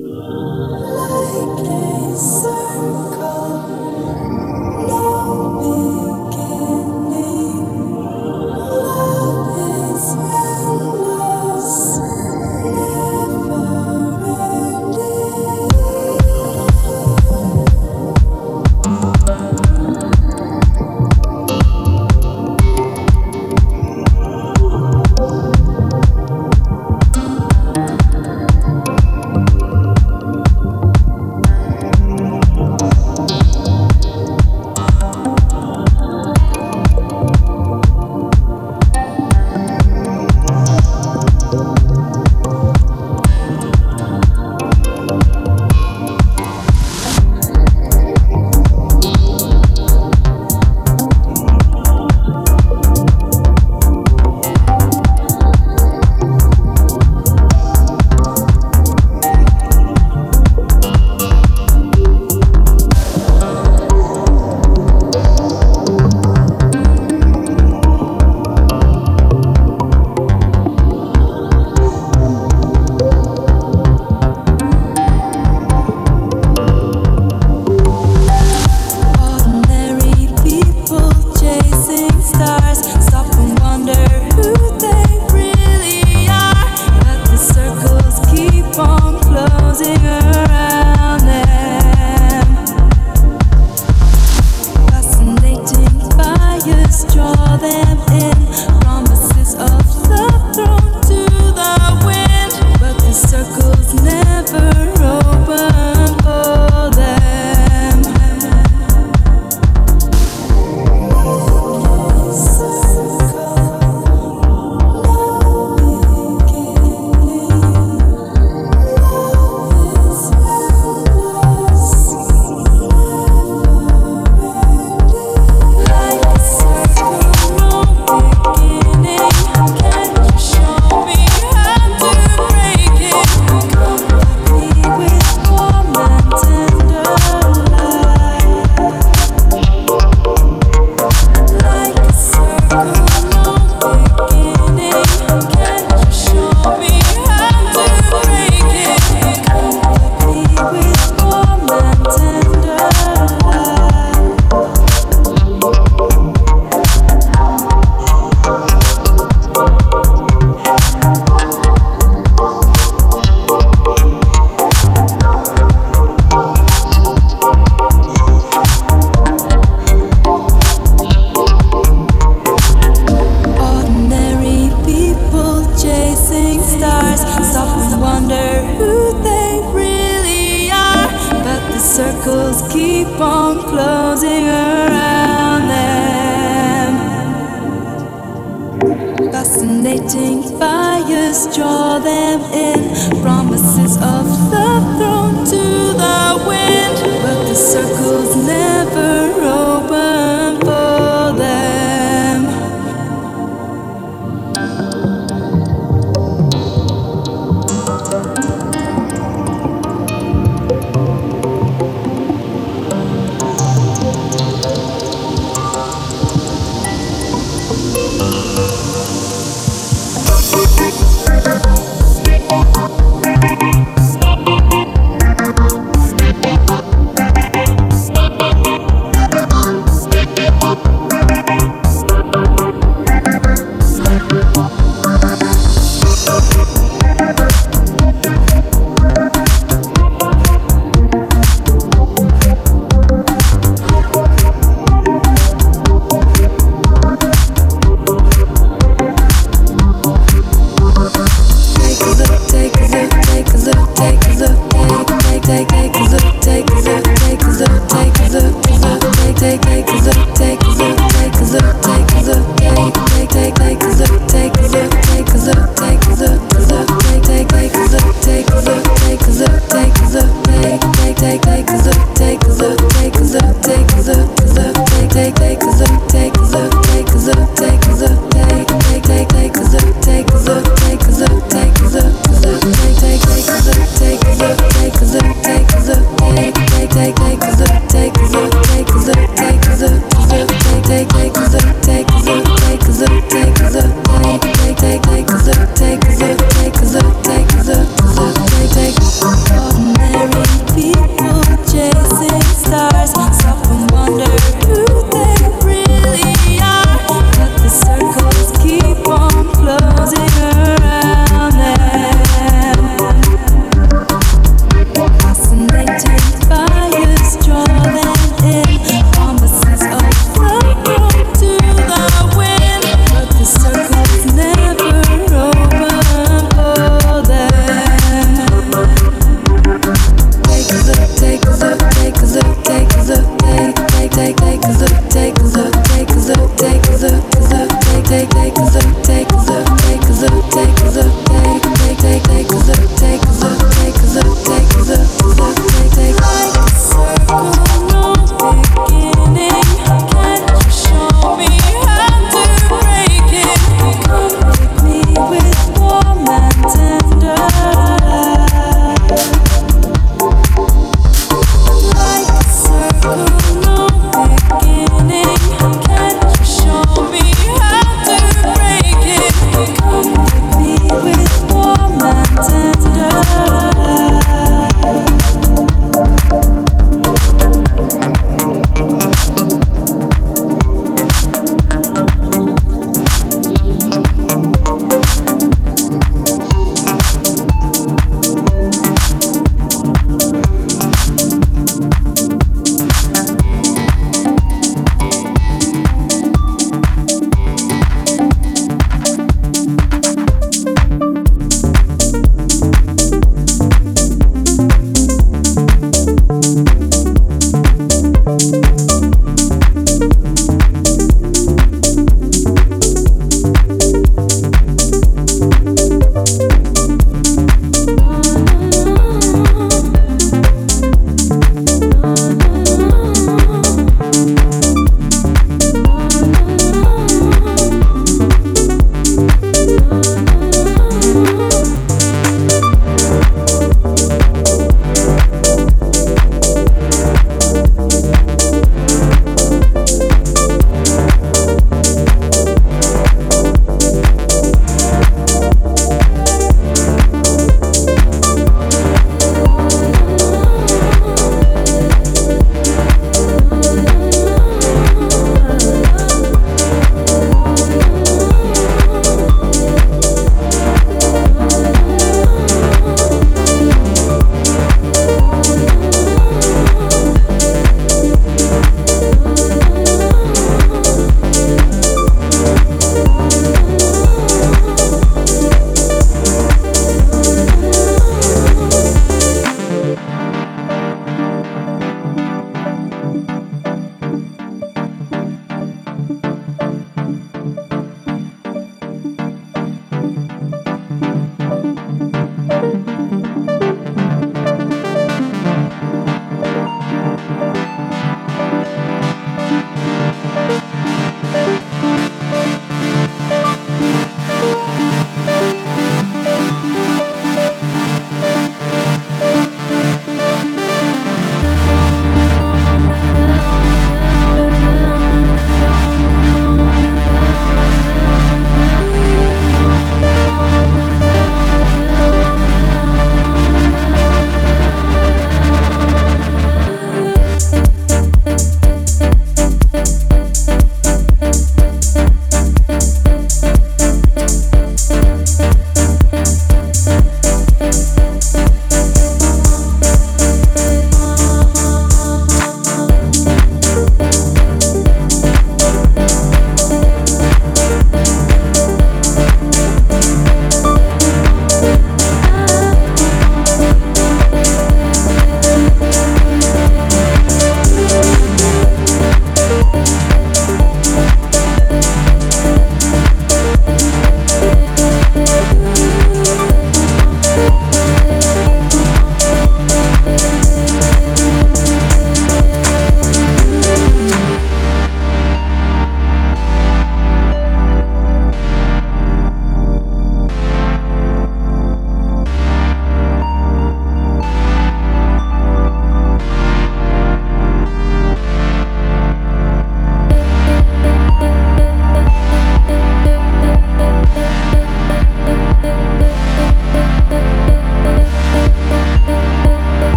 Like a circle.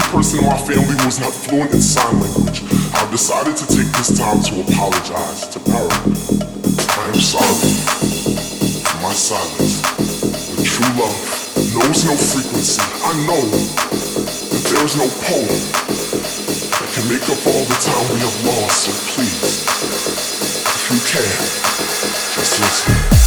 Only person in my family who is not fluent in sign language, I've decided to take this time to apologize to Para. I am sorry for my silence. But true love knows no frequency. I know that there is no poem that can make up all the time we have lost. So please, if you can, just listen.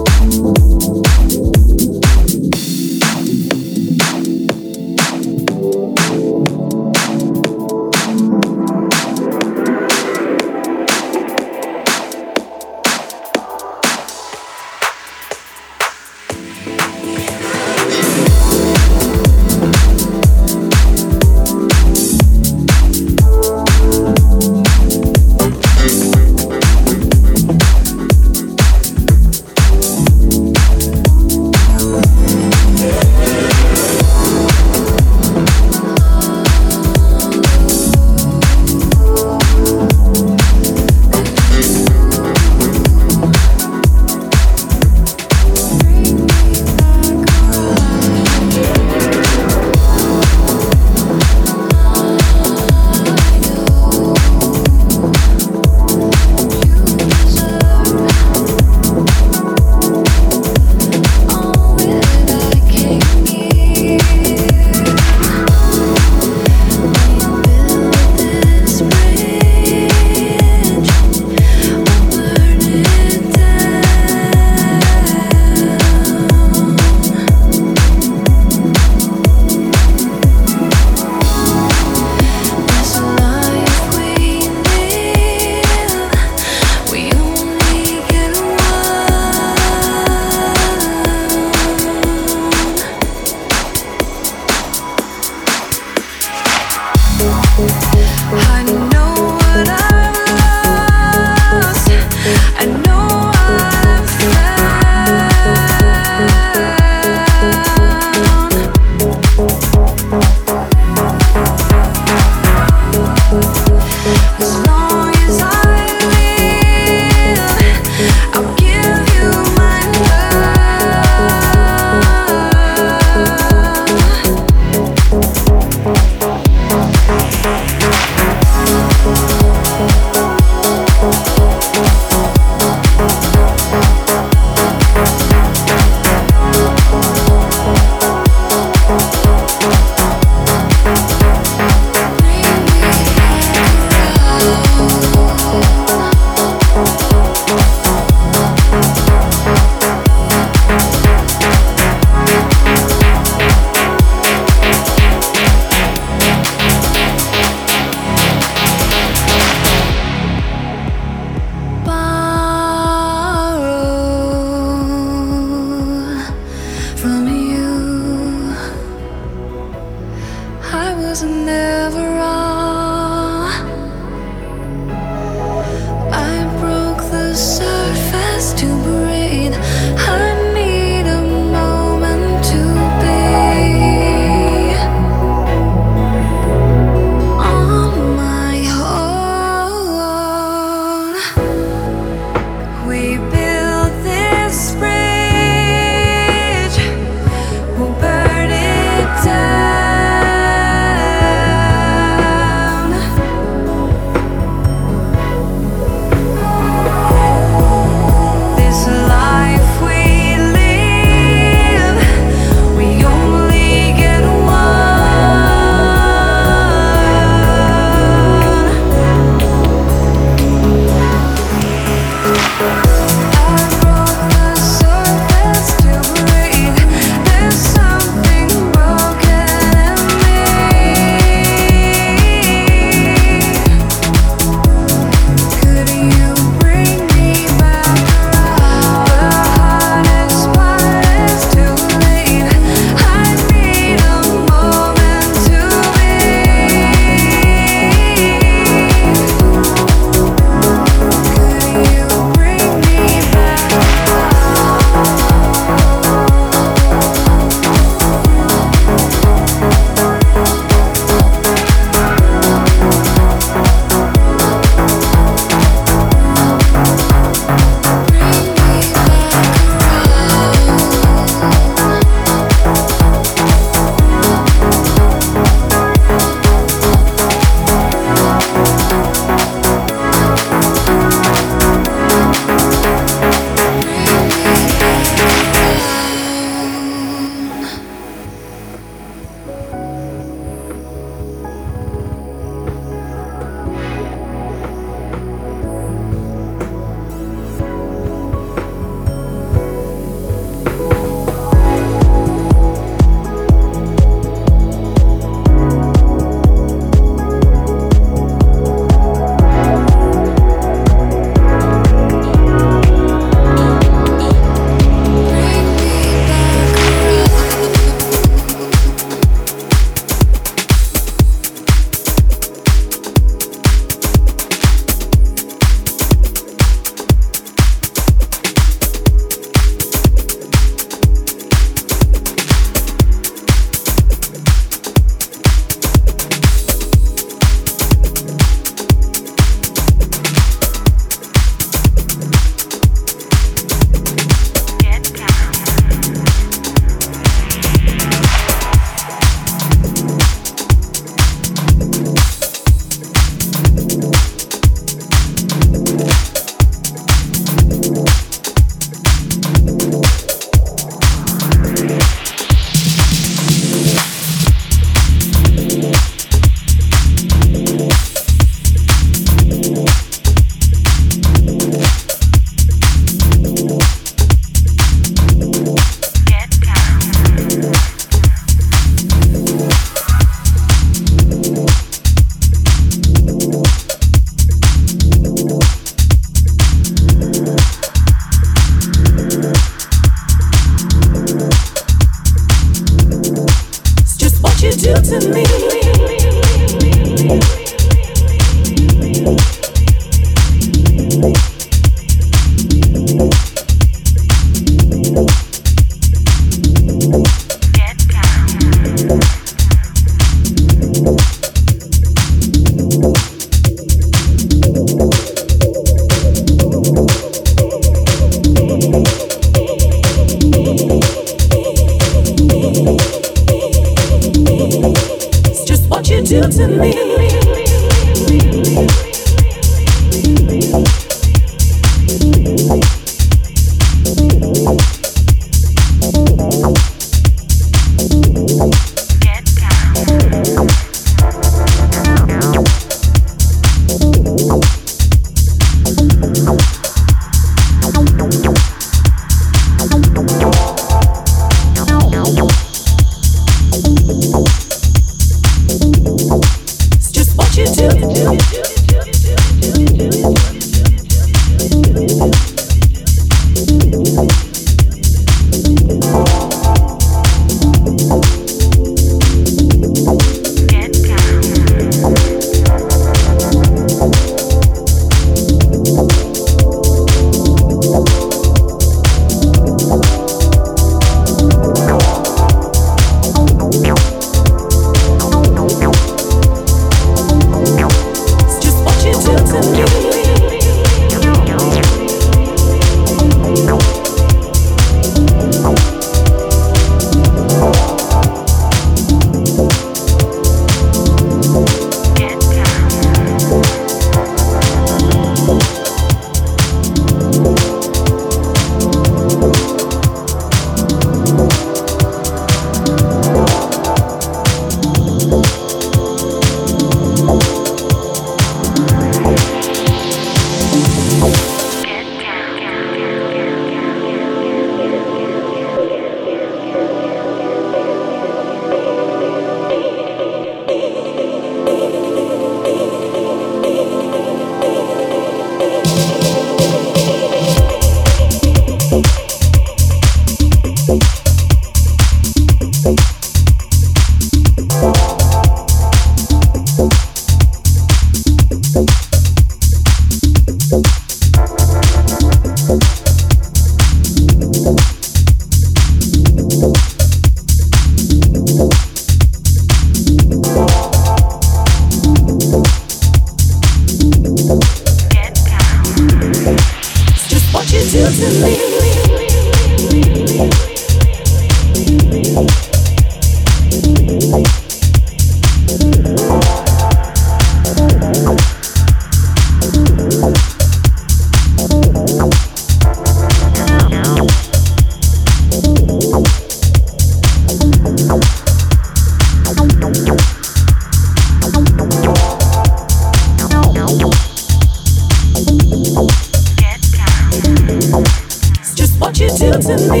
to.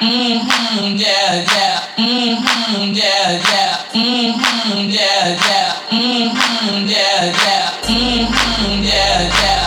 Mm-hmm, yeah, yeah. Mm-hmm, yeah, yeah. Mm-hmm, yeah, yeah. Mm-hmm, yeah, yeah. Mm-hmm, yeah, yeah.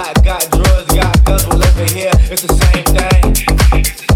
Black got drugs, got guns, well over here, it's the same thing.